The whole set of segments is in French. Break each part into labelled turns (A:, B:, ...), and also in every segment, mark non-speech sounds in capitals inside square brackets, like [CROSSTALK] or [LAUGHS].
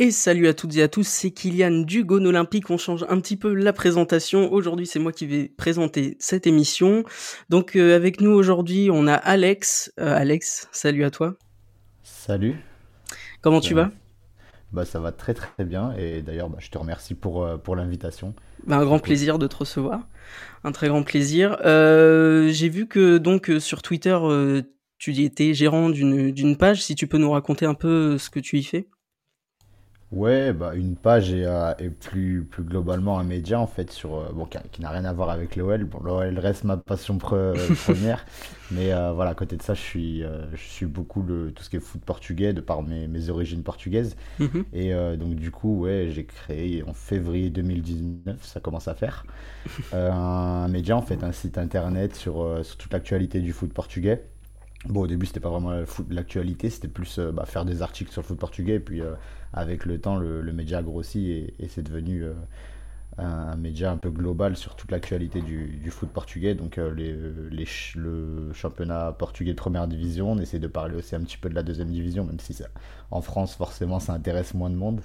A: Et salut à toutes et à tous, c'est Kylian du Gone Olympique. On change un petit peu la présentation. Aujourd'hui, c'est moi qui vais présenter cette émission. Donc, euh, avec nous aujourd'hui, on a Alex. Euh, Alex, salut à toi.
B: Salut.
A: Comment tu vas?
B: Bah, Ça va très très bien. Et d'ailleurs, bah, je te remercie pour, euh, pour l'invitation.
A: Bah, un grand plaisir de te recevoir. Un très grand plaisir. J'ai vu que donc sur Twitter, tu étais gérant d'une page. Si tu peux nous raconter un peu ce que tu y fais
B: Ouais, bah une page et, euh, plus, plus globalement un média en fait sur euh, bon qui, n'a rien à voir avec l'OL. Bon, l'OL reste ma passion [LAUGHS] première, mais euh, voilà à côté de ça, je suis je suis beaucoup le tout ce qui est foot portugais de par mes, mes origines portugaises mhm. et donc du coup ouais j'ai créé en février 2019 ça commence à faire [LAUGHS] un média en fait un site internet sur, sur toute l'actualité du foot portugais. Bon, au début, c'était pas vraiment l'actualité, c'était plus bah, faire des articles sur le foot portugais, puis avec le temps, le, média grossit et, et c'est devenu euh, un, média un peu global sur toute l'actualité du, foot portugais. Donc euh, le championnat portugais de première division, on essaie de parler aussi un petit peu de la deuxième division, même si ça, en France, forcément, ça intéresse moins de monde.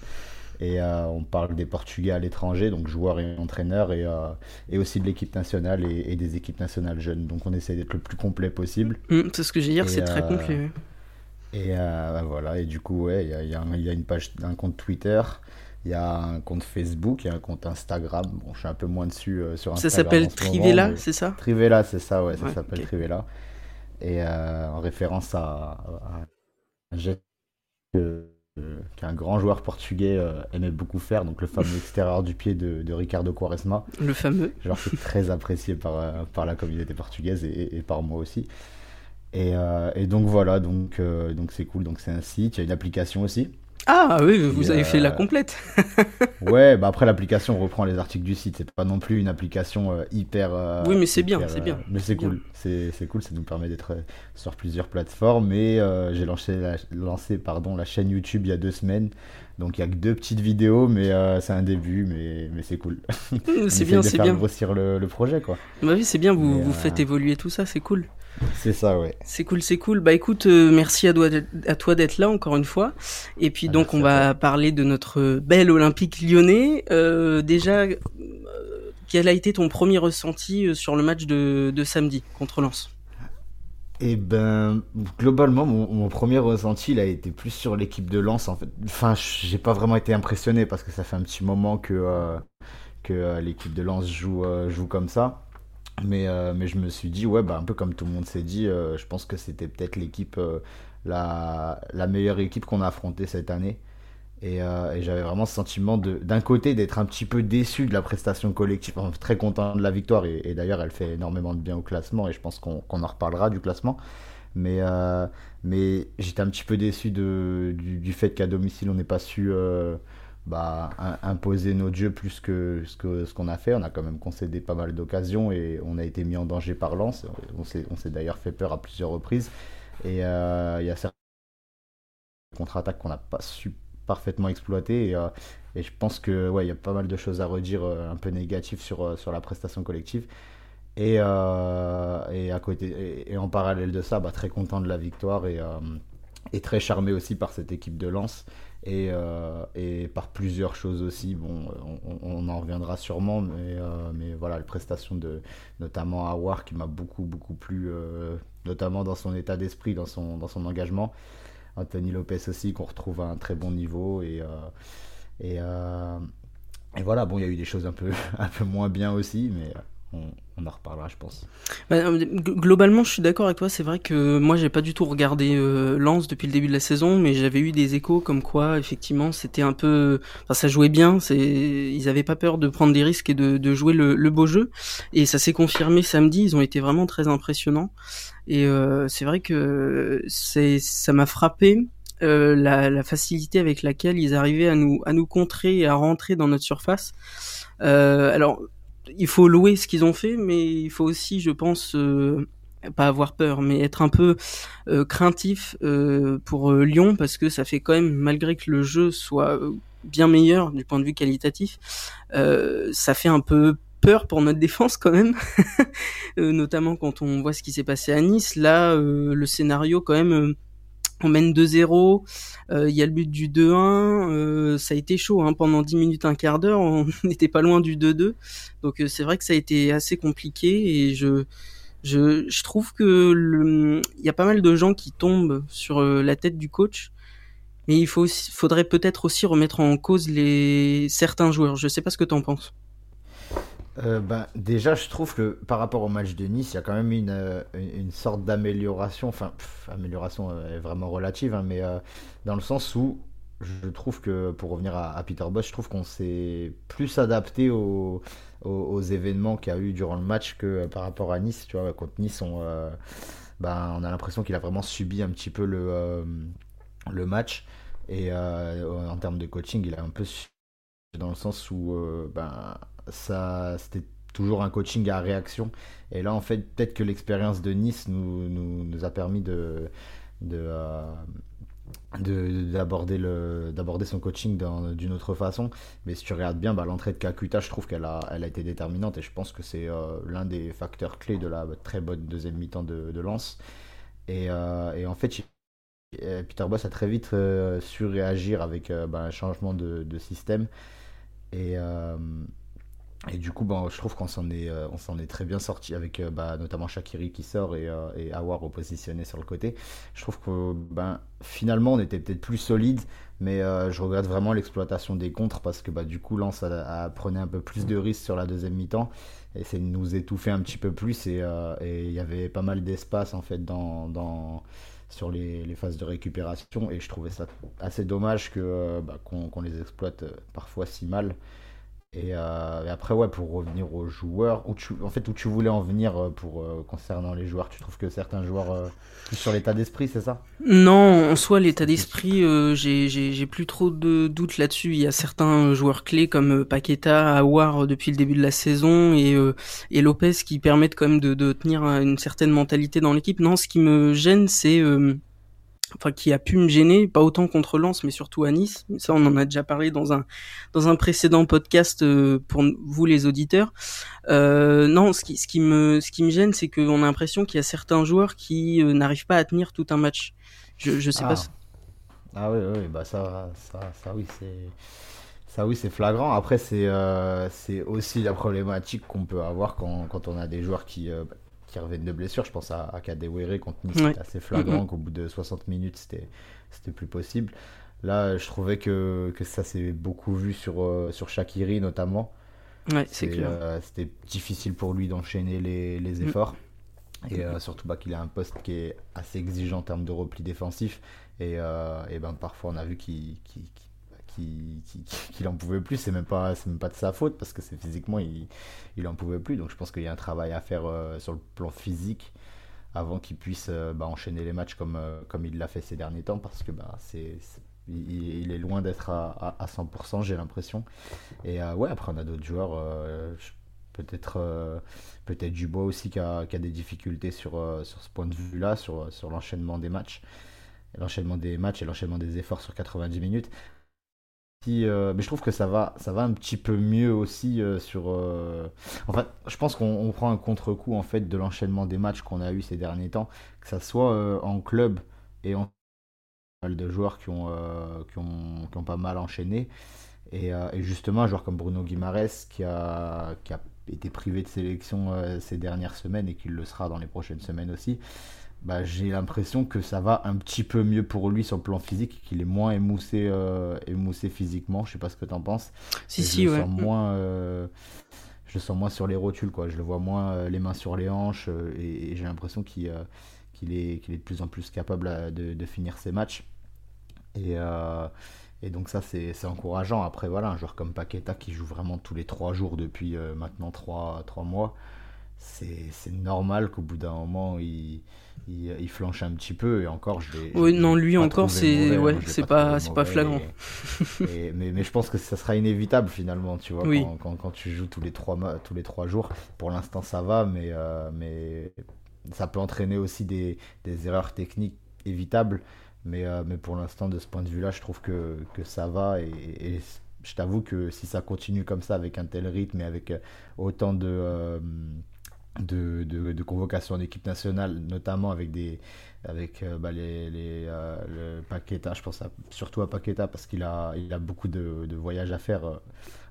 B: Et euh, on parle des Portugais à l'étranger, donc joueurs et entraîneurs, et, et aussi de l'équipe nationale et, des équipes nationales jeunes. Donc on essaie d'être le plus complet possible.
A: Mmh, c'est ce que j'ai dire, c'est très complet.
B: Et euh, bah, voilà, et du coup, ouais, il y a, y a, une page, un compte Twitter, il y a un compte Facebook, il y a un compte Instagram. Bon, je suis un peu moins dessus euh, sur Instagram.
A: Ça s'appelle Trivella, c'est ça?
B: Trivella, c'est ça, ouais, ça s'appelle Trivella. Et euh, en référence à, un jet qu'un grand joueur portugais aimait beaucoup faire, donc le fameux [LAUGHS] extérieur du pied de, de Ricardo Quaresma.
A: Le fameux.
B: Genre, c'est [LAUGHS] très apprécié par, par la communauté portugaise et, et par moi aussi. Euh, et, donc voilà, donc euh, donc c'est cool. Donc c'est un site, il y a une application aussi.
A: Ah oui, vous avez fait la euh, complète. [LAUGHS]
B: ouais, bah après l'application reprend les articles du site. C'est pas non plus une application hyper.
A: oui, mais c'est bien, c'est bien.
B: mais c'est cool, c'est cool. Ça nous permet d'être sur plusieurs plateformes. Et j'ai lancé la, lancé pardon la chaîne YouTube il y a deux semaines. Donc il y a que deux petites vidéos, mais c'est un début, mais, mais c'est cool. [LAUGHS]
A: c'est bien, c'est bien.
B: grossir le, le, projet, quoi.
A: Bah oui, c'est bien. Vous, vous faites évoluer tout ça, c'est cool.
B: C'est ça, ouais.
A: C'est cool, c'est cool. Bah écoute, euh, merci à, à toi d'être là encore une fois. Et puis ah, donc on va parler de notre bel Olympique lyonnais. Euh, déjà, euh, quel a été ton premier ressenti sur le match de, de samedi contre Lens?
B: Eh ben, globalement, mon, premier ressenti, il a été plus sur l'équipe de Lens. En fait, enfin, j'ai pas vraiment été impressionné parce que ça fait un petit moment que que l'équipe de Lens joue joue comme ça. Mais, euh, mais je me suis dit, ouais, bah, un peu comme tout le monde s'est dit, euh, je pense que c'était peut-être l'équipe, euh, la, la, meilleure équipe qu'on a affrontée cette année. Et, et j'avais vraiment ce sentiment d'un côté d'être un petit peu déçu de la prestation collective, très content de la victoire. Et, d'ailleurs, elle fait énormément de bien au classement. Et je pense qu'on en reparlera du classement. Mais, mais j'étais un petit peu déçu de, du, fait qu'à domicile, on n'ait pas su bah, imposer notre jeu plus que ce qu'on a fait. On a quand même concédé pas mal d'occasions et on a été mis en danger par lance. On s'est d'ailleurs fait peur à plusieurs reprises. Et euh, il y a certaines contre-attaques qu'on n'a pas su parfaitement exploiter. Et, euh, et, je pense que ouais, y a pas mal de choses à redire euh, un peu négatives sur, sur la prestation collective. Et, et à côté et, en parallèle de ça, bah, très content de la victoire et, et très charmé aussi par cette équipe de lance et, euh, et, par plusieurs choses aussi. Bon, on, en reviendra sûrement, mais, euh, mais voilà, les prestations de notamment Awar qui m'a beaucoup, beaucoup plu, euh, notamment dans son état d'esprit, dans son, dans son engagement. Anthony Lopez aussi, qu'on retrouve à un très bon niveau. Et, et, et voilà, bon, il y a eu des choses un peu, [LAUGHS] un peu moins bien aussi, mais on, en reparlera, je pense.
A: Bah, euh, globalement, je suis d'accord avec toi. C'est vrai que moi, j'ai pas du tout regardé euh, Lens depuis le début de la saison, mais j'avais eu des échos comme quoi, effectivement, c'était un peu, enfin, ça jouait bien. C'est, ils avaient pas peur de prendre des risques et de, jouer le, beau jeu. Et ça s'est confirmé samedi. Ils ont été vraiment très impressionnants. Et euh, c'est vrai que c'est, ça m'a frappé. la, facilité avec laquelle ils arrivaient à nous à nous contrer et à rentrer dans notre surface. alors il faut louer ce qu'ils ont fait, mais il faut aussi, je pense, euh, pas avoir peur, mais être un peu euh, craintif euh, pour Lyon parce que ça fait quand même, malgré que le jeu soit bien meilleur du point de vue qualitatif, ça fait un peu peur pour notre [LAUGHS] défense quand même, notamment quand on voit ce qui s'est passé à Nice. Là, le scénario quand même on mène 2-0, il y a le but du 2-1, ça a été chaud hein, pendant 10 minutes, un quart d'heure, on [LAUGHS] n'était pas loin du 2-2, donc c'est vrai que ça a été assez compliqué et je je, je trouve que il y a pas mal de gens qui tombent sur la tête du coach mais il faut faudrait peut-être aussi remettre en cause les certains joueurs. Je sais pas ce que tu en penses.
B: Euh, ben, déjà, je trouve que par rapport au match de Nice, il y a quand même une, euh, une, sorte d'amélioration. Enfin, amélioration euh, est vraiment relative, hein, mais dans le sens où je trouve que, pour revenir à, Peter Bosch, je trouve qu'on s'est plus adapté aux, aux, événements qu'il y a eu durant le match que par rapport à Nice. Tu vois, contre Nice, on, ben, on a l'impression qu'il a vraiment subi un petit peu le le match. Et euh, en termes de coaching, il a un peu dans le sens où euh, ben, c'était toujours un coaching à réaction. Et là, en fait, peut-être que l'expérience de Nice nous, a permis de, de, euh, d'aborder, son coaching d'une autre façon. Mais si tu regardes bien, bah, l'entrée de Kakuta, je trouve qu'elle a, été déterminante et je pense que c'est l'un des facteurs clés de la très bonne deuxième mi-temps de, de Lens. Et, et, en fait, Peter Boss a très vite euh, su réagir avec euh, bah, un changement de, système. Et, euh, et du coup, bah, je trouve qu'on s'en est, on s'en est très bien sorti avec bah, notamment Shakiri qui sort et, et Awar repositionné sur le côté. Je trouve que ben, finalement on était peut-être plus solide, mais je regrette vraiment l'exploitation des contres parce que bah, du coup Lens a, prenait un peu plus de risques sur la deuxième mi-temps et c'est nous étouffer un petit peu plus et il y avait pas mal d'espace en fait dans, dans sur les, phases de récupération et je trouvais ça assez dommage euh, bah, qu'on les exploite euh, parfois si mal euh, et, après, ouais, pour revenir aux joueurs, où tu, en fait, où tu voulais en venir euh, pour euh, concernant les joueurs, tu trouves que certains joueurs plus sur l'état d'esprit, c'est ça?
A: Non, en soi, l'état d'esprit, j'ai plus trop de doutes là-dessus. Il y a certains joueurs clés comme Paqueta, Awar depuis le début de la saison et, Lopez qui permettent quand même de tenir une certaine mentalité dans l'équipe. Non, ce qui me gêne, c'est enfin qui a pu me gêner, pas autant contre Lens, mais surtout à Nice. Ça, on en a déjà parlé dans un dans un précédent podcast euh, pour vous les auditeurs. Euh, non, ce qui ce qui me ce qui me gêne, c'est qu'on a l'impression qu'il y a certains joueurs qui euh, n'arrivent pas à tenir tout un match. Je je sais pas.
B: Ah. ah oui oui bah ça ça ça oui c'est ça oui c'est flagrant. Après c'est c'est aussi la problématique qu'on peut avoir quand quand on a des joueurs qui qui reviennent de blessure. Je pense à, à Kadewere contre Nice, c'était assez flagrant qu'au bout de 60 minutes, c'était, c'était plus possible. Là, je trouvais que, que ça s'est beaucoup vu sur, euh, sur Shakiri notamment.
A: Ouais, c'est clair.
B: Euh, c'était difficile pour lui d'enchaîner les, les mm. efforts. Et euh, surtout bah, qu'il a un poste qui est assez exigeant en termes de repli défensif. Et, et ben, parfois, on a vu qu'il, qu'il en pouvait plus. C'est même pas, c'est même pas de sa faute parce que c'est physiquement il, il en pouvait plus. Donc je pense qu'il y a un travail à faire euh, sur le plan physique avant qu'il puisse euh, bah, enchaîner les matchs comme, euh, comme il l'a fait ces derniers temps parce que bah, c'est, il, est loin d'être à, à, 100%, j'ai l'impression. Et ouais, après on a d'autres joueurs. peut-être peut-être Dubois aussi qui a, qui a, des difficultés sur, sur ce point de vue là sur, sur l'enchaînement des matchs l'enchaînement des matchs et l'enchaînement des efforts sur 90 minutes euh, mais je trouve que ça va, ça va un petit peu mieux aussi euh, sur. Euh, je pense qu'on prend un contre-coup en fait de l'enchaînement des matchs qu'on a eu ces derniers temps, que ça soit en club et en de joueurs qui ont, qui ont, qui ont, pas mal enchaîné. Et, et, justement, un joueur comme Bruno Guimares qui a, qui a été privé de sélection ces dernières semaines et qui le sera dans les prochaines semaines aussi bah, j'ai l'impression que ça va un petit peu mieux pour lui sur le plan physique, qu'il est moins émoussé, euh, émoussé physiquement. Je sais pas ce que tu en penses.
A: Si, si, je
B: ouais. Sens moins, euh, je le sens moins sur les rotules, quoi. Je le vois moins euh, les mains sur les hanches et, j'ai l'impression qu'il qu'il est, qu'il est de plus en plus capable de, de finir ses matchs. Et, et donc ça, c'est encourageant. Après, voilà, un joueur comme Paqueta qui joue vraiment tous les trois jours depuis maintenant trois, trois mois, c'est normal qu'au bout d'un moment, il il, flanche un petit peu et encore je l'ai
A: oui non lui encore c'est ouais, c'est pas c'est pas flagrant.
B: mais, mais je pense que ça sera inévitable finalement tu vois quand, quand, tu joues tous les trois tous les trois jours. Pour l'instant ça va mais euh, mais ça peut entraîner aussi des, des erreurs techniques évitables. Mais euh, mais pour l'instant de ce point de vue là je trouve que, que ça va et, je t'avoue que si ça continue comme ça avec un tel rythme et avec autant de de, de, convocation en équipe nationale, notamment avec des avec bah, les, les le Paqueta, je pense surtout à Paqueta parce qu'il a, il a beaucoup de, de voyages à faire.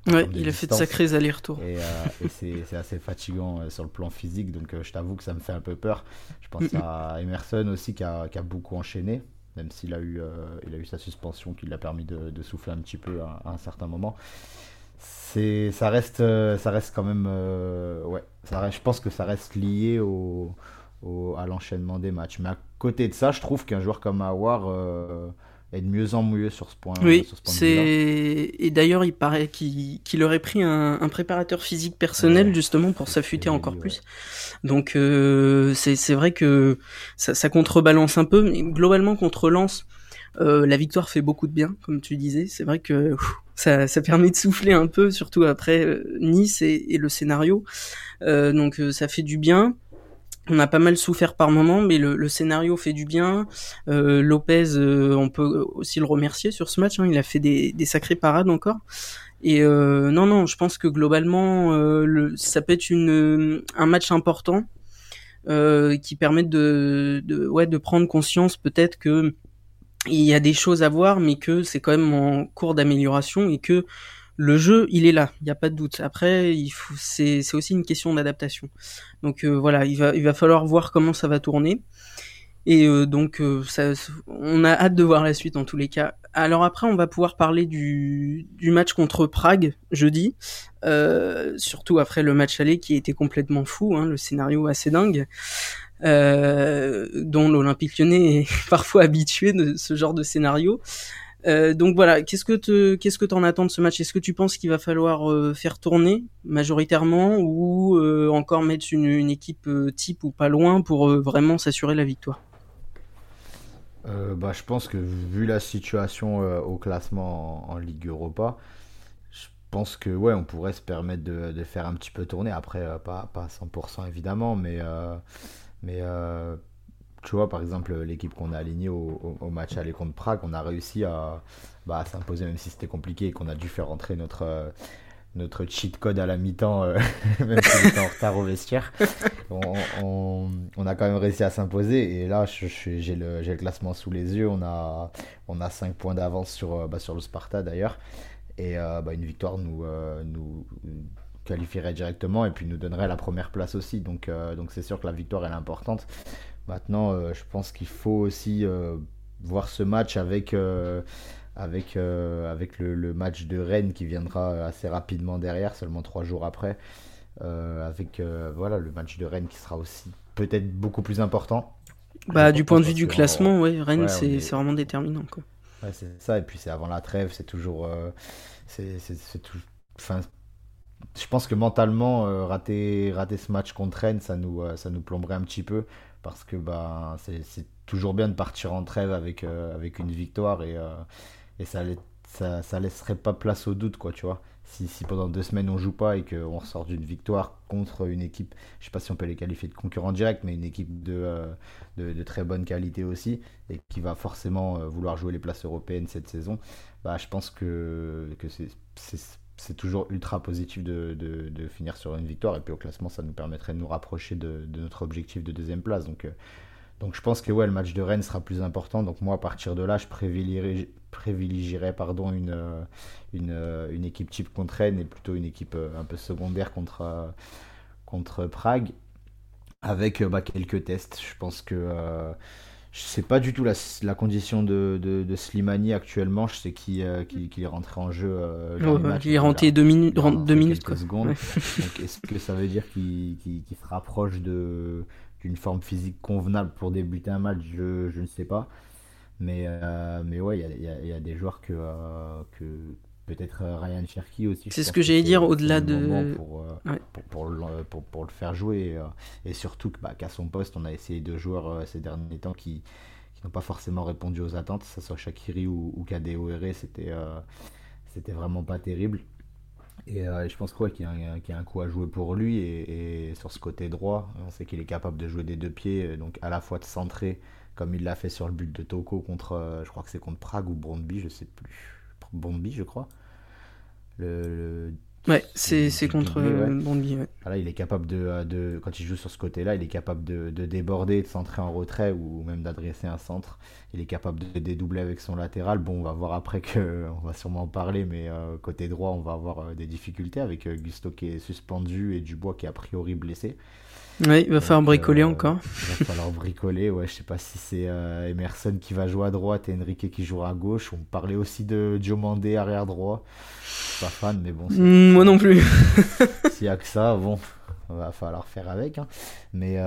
A: ouais, il a fait de sacrés allers-retours.
B: Et, et [LAUGHS] c'est assez fatigant sur le plan physique, donc je t'avoue que ça me fait un peu peur. Je pense à Emerson aussi qui a, qui a beaucoup enchaîné même s'il a eu, euh, il a eu sa suspension qui l'a permis de, souffler un petit peu à, un certain moment. C'est, ça reste, euh, ça reste quand même, euh, ouais, ça je pense que ça reste lié au, à l'enchaînement des matchs. Mais à côté de ça, je trouve qu'un joueur comme Awar est de mieux en mieux sur ce point.
A: Oui, c'est et d'ailleurs il paraît qu'il aurait pris un, préparateur physique personnel justement pour s'affûter encore plus. Donc euh, c'est vrai que ça, ça, contrebalance un peu, mais globalement contre Lens, euh, la victoire fait beaucoup de bien, comme tu disais. C'est vrai que ça, ça, permet de souffler un peu, surtout après euh, Nice et, et le scénario. Euh, donc euh, ça fait du bien. On a pas mal souffert par moment, mais le, scénario fait du bien. Euh, Lopez, euh, on peut aussi le remercier sur ce match. Hein. il a fait des, des sacrées parades encore. Et non, non, je pense que globalement, le, ça peut être une, un match important qui permet de, de, ouais, de prendre conscience peut-être que il y a des choses à voir, mais que c'est quand même en cours d'amélioration et que le jeu, il est là, il n'y a pas de doute. Après, il faut, c'est, c'est aussi une question d'adaptation. Donc euh, voilà, il va, il va falloir voir comment ça va tourner. Et euh, donc, euh, ça, on a hâte de voir la suite en tous les cas. Alors après, on va pouvoir parler du, du match contre Prague jeudi, surtout après le match aller qui était complètement fou, hein, le scénario assez dingue. Dont l'Olympique lyonnais est [LAUGHS] parfois habitué de ce genre de scénario. Euh, donc voilà, qu'est-ce que te, qu'est-ce que t'en attends de ce match? Est-ce que tu penses qu'il va falloir euh, faire tourner majoritairement ou euh, encore mettre une, équipe type ou pas loin pour vraiment s'assurer la victoire?
B: Bah, je pense que vu la situation au classement en, Ligue Europa, je pense que ouais, on pourrait se permettre de, de faire un petit peu tourner. Après, pas, pas à 100% évidemment, mais mais tu vois, par exemple, l'équipe qu'on a alignée au, match aller contre Prague, on a réussi bah, à, s'imposer, même si c'était compliqué et qu'on a dû faire rentrer notre, euh, notre cheat code à la mi-temps, euh, [LAUGHS] même si on était en retard au vestiaire. On, a quand même réussi à s'imposer. Et là, j'ai le, le, classement sous les yeux. On a, on a 5 points d'avance sur, euh, bah, sur le Sparta d'ailleurs. Et bah, une victoire nous qualifierait directement et puis nous donnerait la première place aussi. Donc donc c'est sûr que la victoire elle est importante. Maintenant, euh, je pense qu'il faut aussi euh, voir ce match avec, euh, avec, avec le, match de Rennes qui viendra assez rapidement derrière, seulement trois jours après. avec voilà, le match de Rennes qui sera aussi peut-être beaucoup plus important.
A: Bah, du point de vue du classement, ouais, Rennes, c'est vraiment déterminant. Quoi.
B: Ouais, c'est ça, et puis c'est avant la trêve, c'est toujours. c'est tout. Enfin, je pense que mentalement, rater, rater ce match contre Rennes, ça nous, ça nous plomberait un petit peu parce que bah, c'est toujours bien de partir en trêve avec, euh, avec une victoire et, euh, et ça, ça, ça, laisserait pas place au doute, quoi, tu vois. Si, si pendant deux semaines on joue pas et qu'on ressort d'une victoire contre une équipe, je sais pas si on peut les qualifier de concurrents directs, mais une équipe de, euh, de, de, très bonne qualité aussi et qui va forcément vouloir jouer les places européennes cette saison, bah, je pense que, que c'est c'est toujours ultra positif de, de, finir sur une victoire. Et puis au classement, ça nous permettrait de nous rapprocher de, notre objectif de deuxième place. Donc, euh, donc je pense que ouais, le match de Rennes sera plus important. Donc moi, à partir de là, je privilégierais, privilégierais pardon, une, euh, une, euh, une, équipe type contre Rennes et plutôt une équipe un peu secondaire contre, contre Prague. Avec bah, quelques tests. Je pense que je sais pas du tout la, la condition de, de, de, Slimani actuellement. Je sais qu'il euh, est rentré en jeu. Euh,
A: il est rentré deux minutes. Deux minutes quoi.
B: secondes. [LAUGHS] est-ce que ça veut dire qu'il se rapproche d'une forme physique convenable pour débuter un match? Je, je ne sais pas. Mais, euh, mais ouais, il y a, y a, des joueurs que, euh, que peut-être euh, Ryan Cherky aussi.
A: C'est ce que j'allais dire au-delà de.
B: Pour, euh, pour, pour, pour, le faire jouer. Euh, et surtout bah, qu'à son poste, on a essayé deux joueurs ces derniers temps qui, qui n'ont pas forcément répondu aux attentes, que ce soit Shakiri ou, ou KDOR, c'était c'était vraiment pas terrible. Et je pense qu'il y, y, a un coup à jouer pour lui. Et, et sur ce côté droit, on sait qu'il est capable de jouer des deux pieds, donc à la fois de centrer, comme il l'a fait sur le but de Toko contre, je crois que c'est contre Prague ou Brondby, je sais plus. Brondby, je crois. Le,
A: Ouais, c'est contre Bondy.
B: Voilà, il est capable de, de, quand il joue sur ce côté-là, il est capable de, de, déborder, de centrer en retrait ou même d'adresser un centre. Il est capable de dédoubler avec son latéral. Bon, on va voir après que, [LAUGHS] on va sûrement en parler, mais côté droit, on va avoir des difficultés avec Gusto qui est suspendu et Dubois qui est a priori blessé.
A: Oui, il va falloir bricoler encore.
B: Il va falloir bricoler, ouais. Je sais pas si c'est euh, Emerson qui va jouer à droite et Enrique qui jouera à gauche. On parlait aussi de Diomandé arrière droit. Je suis pas fan, mais bon.
A: Mm, moi non plus. [LAUGHS]
B: S'il y a que ça, bon, [LAUGHS] va falloir faire avec. Hein. Mais,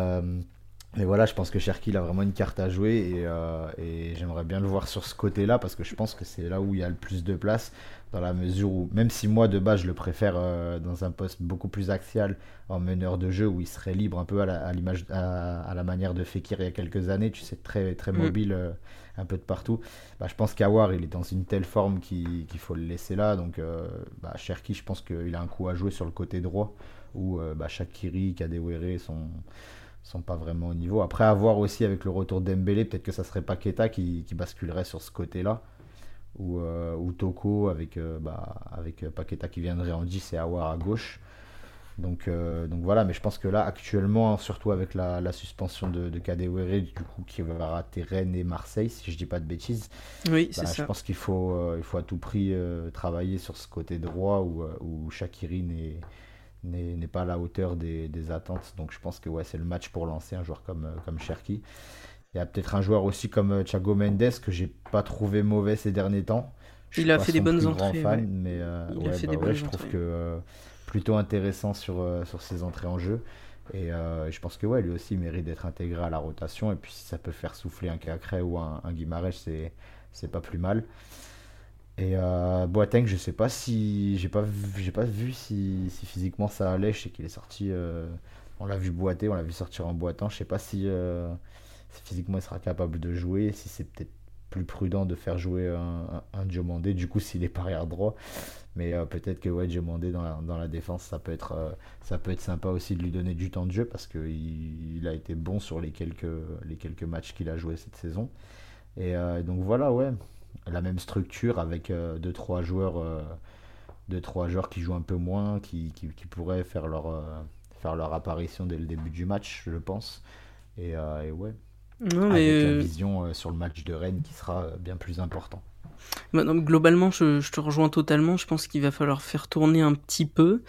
B: euh, mais voilà, je pense que Cherki il a vraiment une carte à jouer et, euh, et j'aimerais bien le voir sur ce côté-là parce que je pense que c'est là où il y a le plus de place dans la mesure où, même si moi de base je le préfère euh, dans un poste beaucoup plus axial en meneur de jeu où il serait libre un peu à l'image à, la manière de Fekir il y a quelques années, tu sais très très mm. mobile euh, un peu de partout. Bah, je pense qu'Awar il est dans une telle forme qu'il faut le laisser là. Donc euh, bah, Cherki je pense qu'il a un coup à jouer sur le côté droit où bah, Shakiri, Kadewere sont sont pas vraiment au niveau. Après, à voir aussi avec le retour d'Embélé, peut-être que ça serait Paqueta qui, qui basculerait sur ce côté-là ou, euh, ou Toko avec, euh, bah, avec Paqueta qui viendrait en 10 et Awar à gauche. Donc, euh, donc voilà, mais je pense que là, actuellement, surtout avec la, la suspension de, de Kadewere, du coup, qui va rater Rennes et Marseille, si je dis pas de bêtises,
A: oui, c'est
B: bah, je pense qu'il faut, il faut à tout prix travailler sur ce côté droit où, où Shakiri n'est pas à la hauteur des, des, attentes. Donc je pense que ouais, c'est le match pour lancer un joueur comme, comme Cherki. Il y a peut-être un joueur aussi comme euh, Thiago Mendes que j'ai pas trouvé mauvais ces derniers temps.
A: il a fait des bonnes entrées.
B: Fan, mais je trouve que euh, plutôt intéressant sur, euh, sur ses entrées en jeu. Et je pense que ouais, lui aussi mérite d'être intégré à la rotation. Et puis si ça peut faire souffler un Cacré ou un, un Guimarães, c'est pas plus mal. Et Boateng, je sais pas si j'ai pas j'ai pas vu si, si, physiquement ça allait. Je sais qu'il est sorti. on l'a vu boiter, on l'a vu sortir en boitant. Je sais pas si physiquement il sera capable de jouer, si c'est peut-être plus prudent de faire jouer un, un, Diomandé, du coup s'il est pas arrière droit. Mais euh, peut-être que ouais, Diomandé dans la, dans la défense, ça peut, être, euh, ça peut être sympa aussi de lui donner du temps de jeu parce qu'il il a été bon sur les quelques, les quelques matchs qu'il a joué cette saison. Et euh, donc voilà, ouais, la même structure avec 2-3 joueurs, deux, trois joueurs qui jouent un peu moins, qui, qui, qui pourraient faire leur, faire leur apparition dès le début du match, je pense. Et, et ouais, non, mais avec la euh, vision euh, sur le match de Rennes qui sera euh, bien plus important.
A: Bah, globalement, je, te rejoins totalement. Je pense qu'il va falloir faire tourner un petit peu.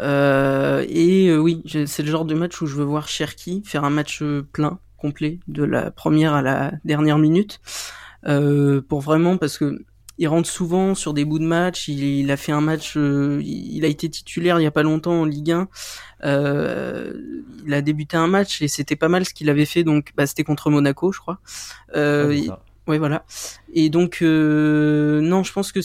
A: et oui, c'est le genre de match où je veux voir Cherki faire un match plein, complet, de la première à la dernière minute. Pour vraiment, parce que il rentre souvent sur des bouts de match. Il, a fait un match, euh, il a été titulaire il y a pas longtemps en Ligue 1. Euh, il a débuté un match et c'était pas mal ce qu'il avait fait. Donc, bah, c'était contre Monaco, je crois. Euh, ouais, voilà. Et donc, euh, non, je pense que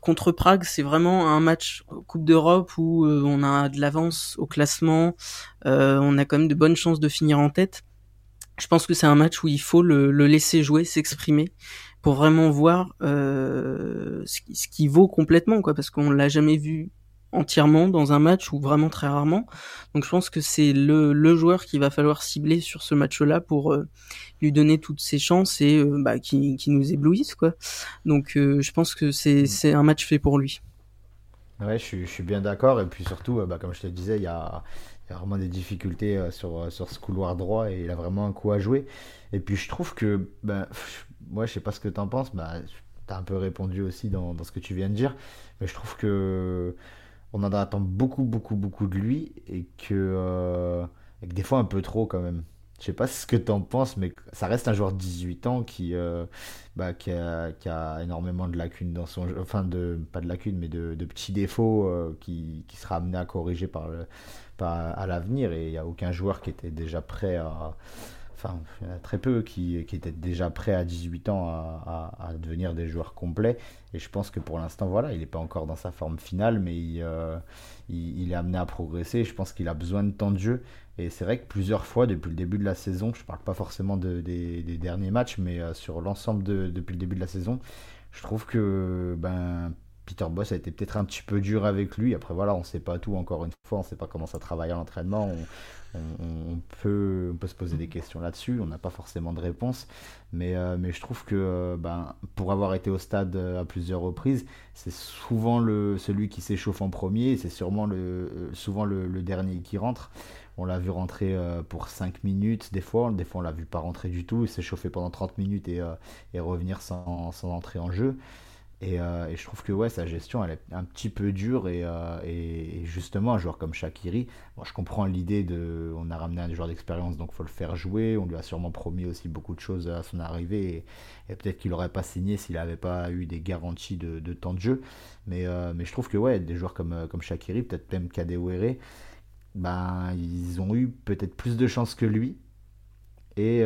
A: contre Prague, c'est vraiment un match Coupe d'Europe où on a de l'avance au classement. on a quand même de bonnes chances de finir en tête. Je pense que c'est un match où il faut le, le laisser jouer, s'exprimer pour vraiment voir euh, ce, qui, ce, qui, vaut complètement, quoi, parce qu'on l'a jamais vu entièrement dans un match ou vraiment très rarement. Donc je pense que c'est le, le joueur qu'il va falloir cibler sur ce match-là pour euh, lui donner toutes ses chances et euh, bah, qui, qui, nous éblouisse, quoi. Donc euh, je pense que c'est mm. c'est un match fait pour lui.
B: Ouais, je suis, je suis bien d'accord. Et puis surtout, bah, comme je te disais, il y a, y a vraiment des difficultés sur, sur ce couloir droit et il a vraiment un coup à jouer. Et puis je trouve que, ben, moi, je sais pas ce que tu en penses. Bah, tu un peu répondu aussi dans, dans, ce que tu viens de dire. Mais je trouve que on en attend beaucoup, beaucoup, beaucoup de lui et que, euh, et que des fois un peu trop quand même. Je sais pas ce que tu en penses, mais ça reste un joueur de 18 ans qui, euh, bah, qui, a, qui, a, énormément de lacunes dans son jeu. Enfin, de, pas de lacunes, mais de, de petits défauts euh, qui, qui, sera amené à corriger par, par à l'avenir. Et il n'y a aucun joueur qui était déjà prêt à, enfin, il très peu qui, qui étaient déjà prêts à 18 ans à, à, devenir des joueurs complets. Et je pense que pour l'instant, voilà, il n'est pas encore dans sa forme finale, mais il, euh, il, est amené à progresser. Je pense qu'il a besoin de temps de jeu. Et c'est vrai que plusieurs fois, depuis le début de la saison, je ne parle pas forcément de, des, des, derniers matchs, mais euh, sur l'ensemble de, depuis le début de la saison, je trouve que ben, Peter Boss a été peut-être un petit peu dur avec lui. Après, voilà, on ne sait pas tout, encore une fois, on ne sait pas comment ça travaille à l'entraînement. On, peut, se poser des questions là-dessus, on n'a pas forcément de réponse. Mais, euh, je trouve que euh, ben, pour avoir été au stade euh, à plusieurs reprises, c'est souvent celui qui s'échauffe en premier, c'est sûrement souvent le, dernier qui rentre. On l'a vu rentrer pour 5 minutes des fois, des fois on l'a vu pas rentrer du tout, s'échauffer pendant 30 minutes et, revenir sans entrer en jeu. Euh, et, je trouve que ouais, sa gestion, elle est un petit peu dure. Et, euh, justement, un joueur comme Shakiri, je comprends l'idée de. On a ramené un joueur d'expérience, donc il faut le faire jouer. On lui a sûrement promis aussi beaucoup de choses à son arrivée. Et, peut-être qu'il n'aurait pas signé s'il n'avait pas eu des garanties de, temps de jeu. Mais, euh, mais je trouve que ouais, des joueurs comme, comme Shakiri, peut-être même Kadewere, ben, ils ont eu peut-être plus de chance que lui. Et,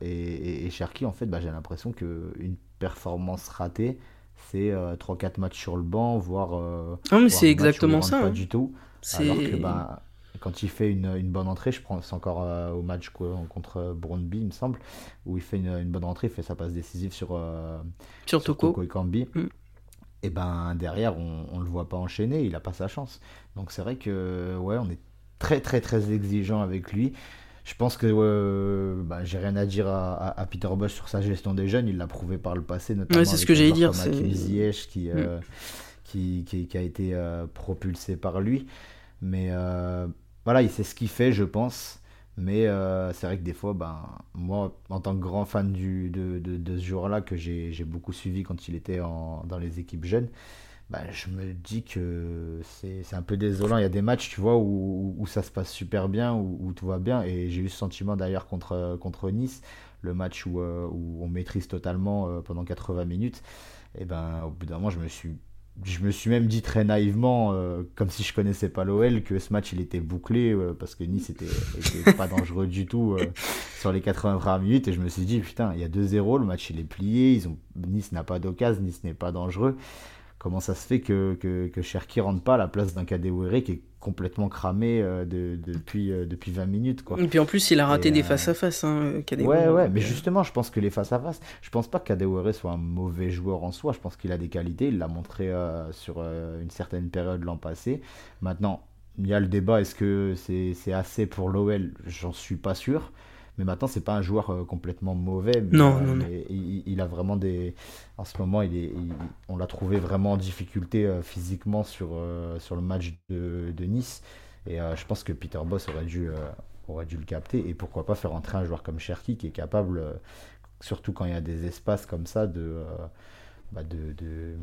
B: et, Cherki, en fait, ben, j'ai l'impression qu'une performance ratée c'est 3-4 euh, matchs sur le banc, voire.
A: Euh, non, mais c'est exactement ça.
B: Pas hein. du tout. Alors que bah, quand il fait une, une, bonne entrée, je pense encore euh, au match contre Brøndby, il me semble, où il fait une, une, bonne entrée, il fait sa passe décisive sur,
A: sur, Toko.
B: et Kambi. Mm. Et ben derrière, on ne le voit pas enchaîner, il n'a pas sa chance. Donc c'est vrai que ouais, on est très très très exigeant avec lui je pense que euh, bah, j'ai rien à dire à, Peter Bosch sur sa gestion des jeunes. Il l'a prouvé par le passé, notamment
A: c'est ce que j'allais dire. C'est
B: qui, euh, mm. qui, qui, qui, a été euh, propulsé par lui. Mais voilà, il sait ce qu'il fait, je pense. Mais c'est vrai que des fois, ben, moi, en tant que grand fan du, de, de, de ce joueur-là, que j'ai beaucoup suivi quand il était en, dans les équipes jeunes, bah, je me dis que c'est un peu désolant. Il y a des matchs, tu vois, où, où ça se passe super bien, où, tout va bien. Et j'ai eu ce sentiment d'ailleurs contre, contre Nice, le match où, euh, où on maîtrise totalement euh, pendant 80 minutes. Et ben, au bout d'un moment, je me suis je me suis même dit très naïvement, euh, comme si je connaissais pas l'OL, que ce match il était bouclé parce que Nice était, pas dangereux du tout sur les 80 minutes. Et je me suis dit, putain, il y a 2-0, le match il est plié, ils ont... Nice n'a pas d'occasion, Nice n'est pas dangereux comment ça se fait que, que, que Cherki rentre pas à la place d'un Kadewere qui est complètement cramé euh, de, depuis, euh, depuis 20 minutes. Quoi.
A: Et puis en plus, il a raté des euh, face-à-face, hein,
B: Ouais, ouais, mais justement, je pense que les face-à-face, je pense pas que Kadewere soit un mauvais joueur en soi, je pense qu'il a des qualités, il l'a montré sur une certaine période l'an passé. Maintenant, il y a le débat, est-ce que c'est assez pour l'OL J'en suis pas sûr. Mais maintenant, c'est pas un joueur euh, complètement mauvais. Mais,
A: non, non, non.
B: Il, a vraiment des. En ce moment, il est, on l'a trouvé vraiment en difficulté euh, physiquement sur, euh, sur le match de, de Nice. Et je pense que Peter Boss aurait dû, aurait dû le capter. Et pourquoi pas faire entrer un joueur comme Cherki qui est capable, surtout quand il y a des espaces comme ça, de, bah de, de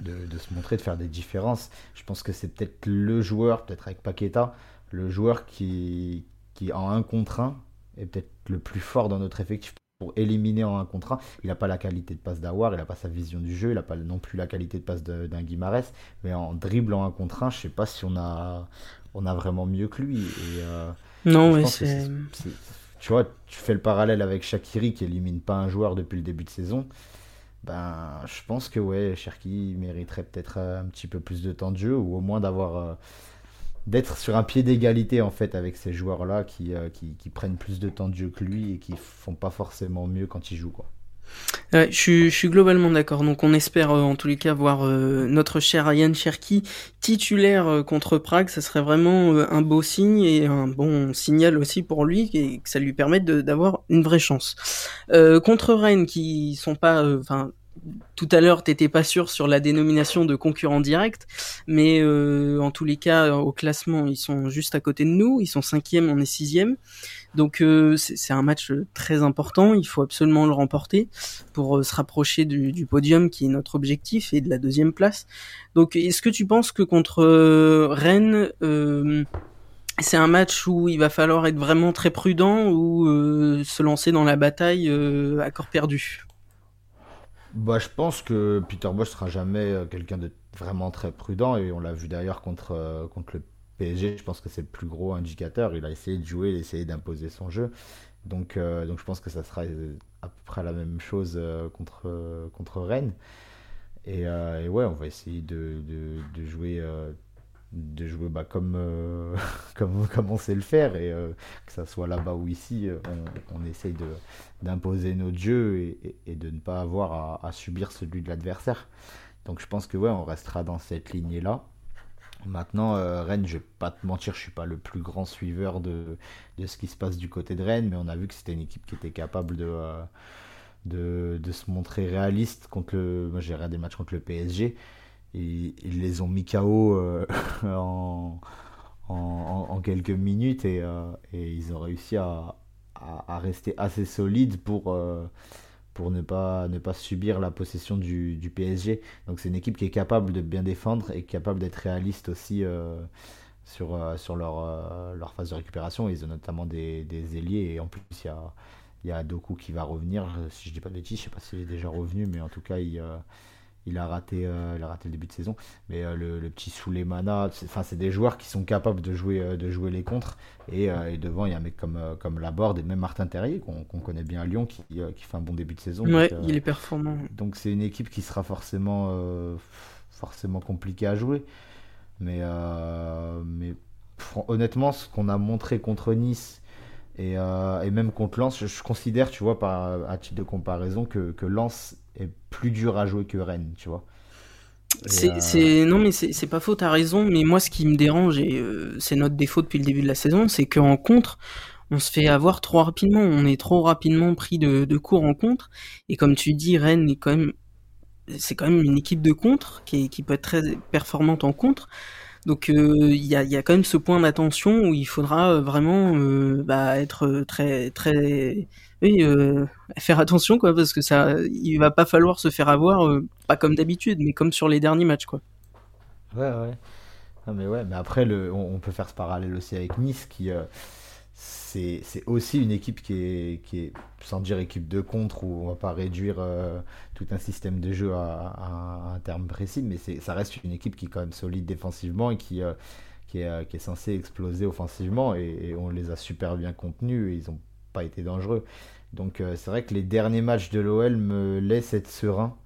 B: de, de, se montrer, de faire des différences. Je pense que c'est peut-être le joueur, peut-être avec Paqueta, le joueur qui, qui en un contre un est peut-être le plus fort dans notre effectif pour éliminer en un contre Il n'a pas la qualité de passe d'Awar, il n'a pas sa vision du jeu, il n'a pas non plus la qualité de passe d'un Guimarès, mais en dribble en un contre un, je sais pas si on a, on a vraiment mieux que lui. Et, euh,
A: non, oui, c'est.
B: Tu vois, tu fais le parallèle avec Shakiri qui élimine pas un joueur depuis le début de saison. Ben, je pense que ouais, Cherki mériterait peut-être un petit peu plus de temps de jeu ou au moins d'avoir euh, d'être sur un pied d'égalité en fait avec ces joueurs-là qui, euh, qui, qui, prennent plus de temps de jeu que lui et qui font pas forcément mieux quand ils jouent quoi.
A: je, suis, globalement d'accord. Donc on espère euh, en tous les cas voir euh, notre cher Ian Cherki titulaire contre Prague. Ça serait vraiment un beau signe et un bon signal aussi pour lui et que ça lui permette d'avoir une vraie chance. contre Rennes qui sont pas, enfin tout à l'heure, t'étais pas sûr sur la dénomination de concurrent direct, mais euh, en tous les cas, au classement, ils sont juste à côté de nous. Ils sont cinquième, on est sixième. Donc euh, c'est un match très important. Il faut absolument le remporter pour euh, se rapprocher du, podium, qui est notre objectif, et de la deuxième place. Donc, est-ce que tu penses que contre Rennes c'est un match où il va falloir être vraiment très prudent ou se lancer dans la bataille à corps perdu?
B: Bah, je pense que Peter Bosch sera jamais euh, quelqu'un de vraiment très prudent et on l'a vu d'ailleurs contre, euh, contre le PSG. Je pense que c'est le plus gros indicateur. Il a essayé de jouer, il a essayé d'imposer son jeu. Donc, euh, donc je pense que ça sera à peu près la même chose contre, contre Rennes. Et, ouais, on va essayer de, de jouer de jouer bah, comme, euh, [LAUGHS] comme, comme, on sait le faire et euh, que ça soit là-bas ou ici, euh, on, on essaye d'imposer notre jeu et, et, de ne pas avoir à, à subir celui de l'adversaire. Donc je pense que ouais, on restera dans cette lignée-là. Maintenant, Rennes, je vais pas te mentir, je suis pas le plus grand suiveur de, de ce qui se passe du côté de Rennes, mais on a vu que c'était une équipe qui était capable de, de, de, se montrer réaliste contre le. Moi, j'ai regardé le match contre le PSG. Et, ils les ont mis KO [LAUGHS] en, en, quelques minutes et, euh, et, ils ont réussi à, à, rester assez solides pour, euh, pour ne, pas, ne pas subir la possession du, PSG. Donc c'est une équipe qui est capable de bien défendre et capable d'être réaliste aussi euh, sur, sur leur, leur phase de récupération. Ils ont notamment des, des ailiers et en plus il y a, y a Doku qui va revenir. Si je dis pas de bêtises, je sais pas s'il est déjà revenu, mais en tout cas il il a raté, euh, il a raté le début de saison. Mais euh, le, le, petit Souleymana, enfin c'est des joueurs qui sont capables de jouer, euh, de jouer les contres. Et, devant, il y a un mec comme, comme Laborde et même Martin Terrier, qu'on connaît bien à Lyon, qui, qui, fait un bon début de saison.
A: Ouais, il est performant.
B: Donc c'est une équipe qui sera forcément, forcément compliquée à jouer. Mais, mais honnêtement, ce qu'on a montré contre Nice et, et même contre Lens, je, considère, tu vois, par, à titre de comparaison, que, que Lens est plus dur à jouer que Rennes, tu vois.
A: C'est, euh, non mais c'est pas faux, t'as raison. Mais moi, ce qui me dérange et euh, c'est notre défaut depuis le début de la saison, c'est qu'en contre, on se fait avoir trop rapidement. On est trop rapidement pris de, de cours en contre. Et comme tu dis, Rennes est quand même, c'est quand même une équipe de contre qui, qui peut être très performante en contre. Donc euh, il y, a, y, a, quand même ce point d'attention où il faudra vraiment bah, être très très oui, euh, faire attention quoi, parce que ça, il va pas falloir se faire avoir, euh, pas comme d'habitude, mais comme sur les derniers matchs quoi.
B: Ouais, ouais. mais ouais, mais après le, on, peut faire ce parallèle aussi avec Nice qui euh, c'est aussi une équipe qui est, qui est, sans dire équipe de contre, où on va pas réduire tout un système de jeu à, un terme précis, mais ça reste une équipe qui est quand même solide défensivement et qui, qui, est, qui est censée exploser offensivement, et, et, on les a super bien contenus, et ils ont pas été dangereux. Donc euh, c'est vrai que les derniers matchs de l'OL me laissent être serein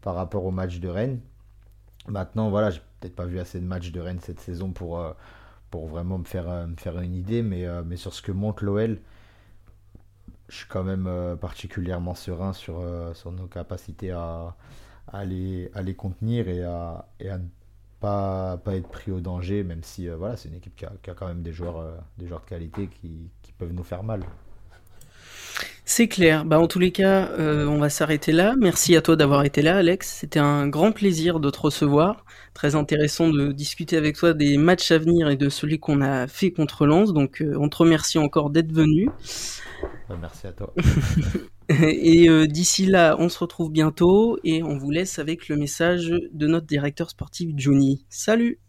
B: par rapport au match de Rennes. Maintenant, voilà, j'ai peut-être pas vu assez de matchs de Rennes cette saison pour, euh, vraiment me faire, euh, me faire une idée, mais, sur ce que montre l'OL, je suis quand même particulièrement serein sur, sur nos capacités à, les, contenir et à, ne pas, être pris au danger, même si voilà, c'est une équipe qui a, quand même des joueurs, des joueurs de qualité qui peuvent nous faire mal.
A: C'est clair. Bah, en tous les cas, euh, on va s'arrêter là. Merci à toi d'avoir été là, Alex. C'était un grand plaisir de te recevoir. Très intéressant de discuter avec toi des matchs à venir et de celui qu'on a fait contre Lens. Donc, euh, on te remercie encore d'être venu.
B: Bah, merci à toi. [LAUGHS]
A: et euh, d'ici là, on se retrouve bientôt et on vous laisse avec le message de notre directeur sportif Johnny. Salut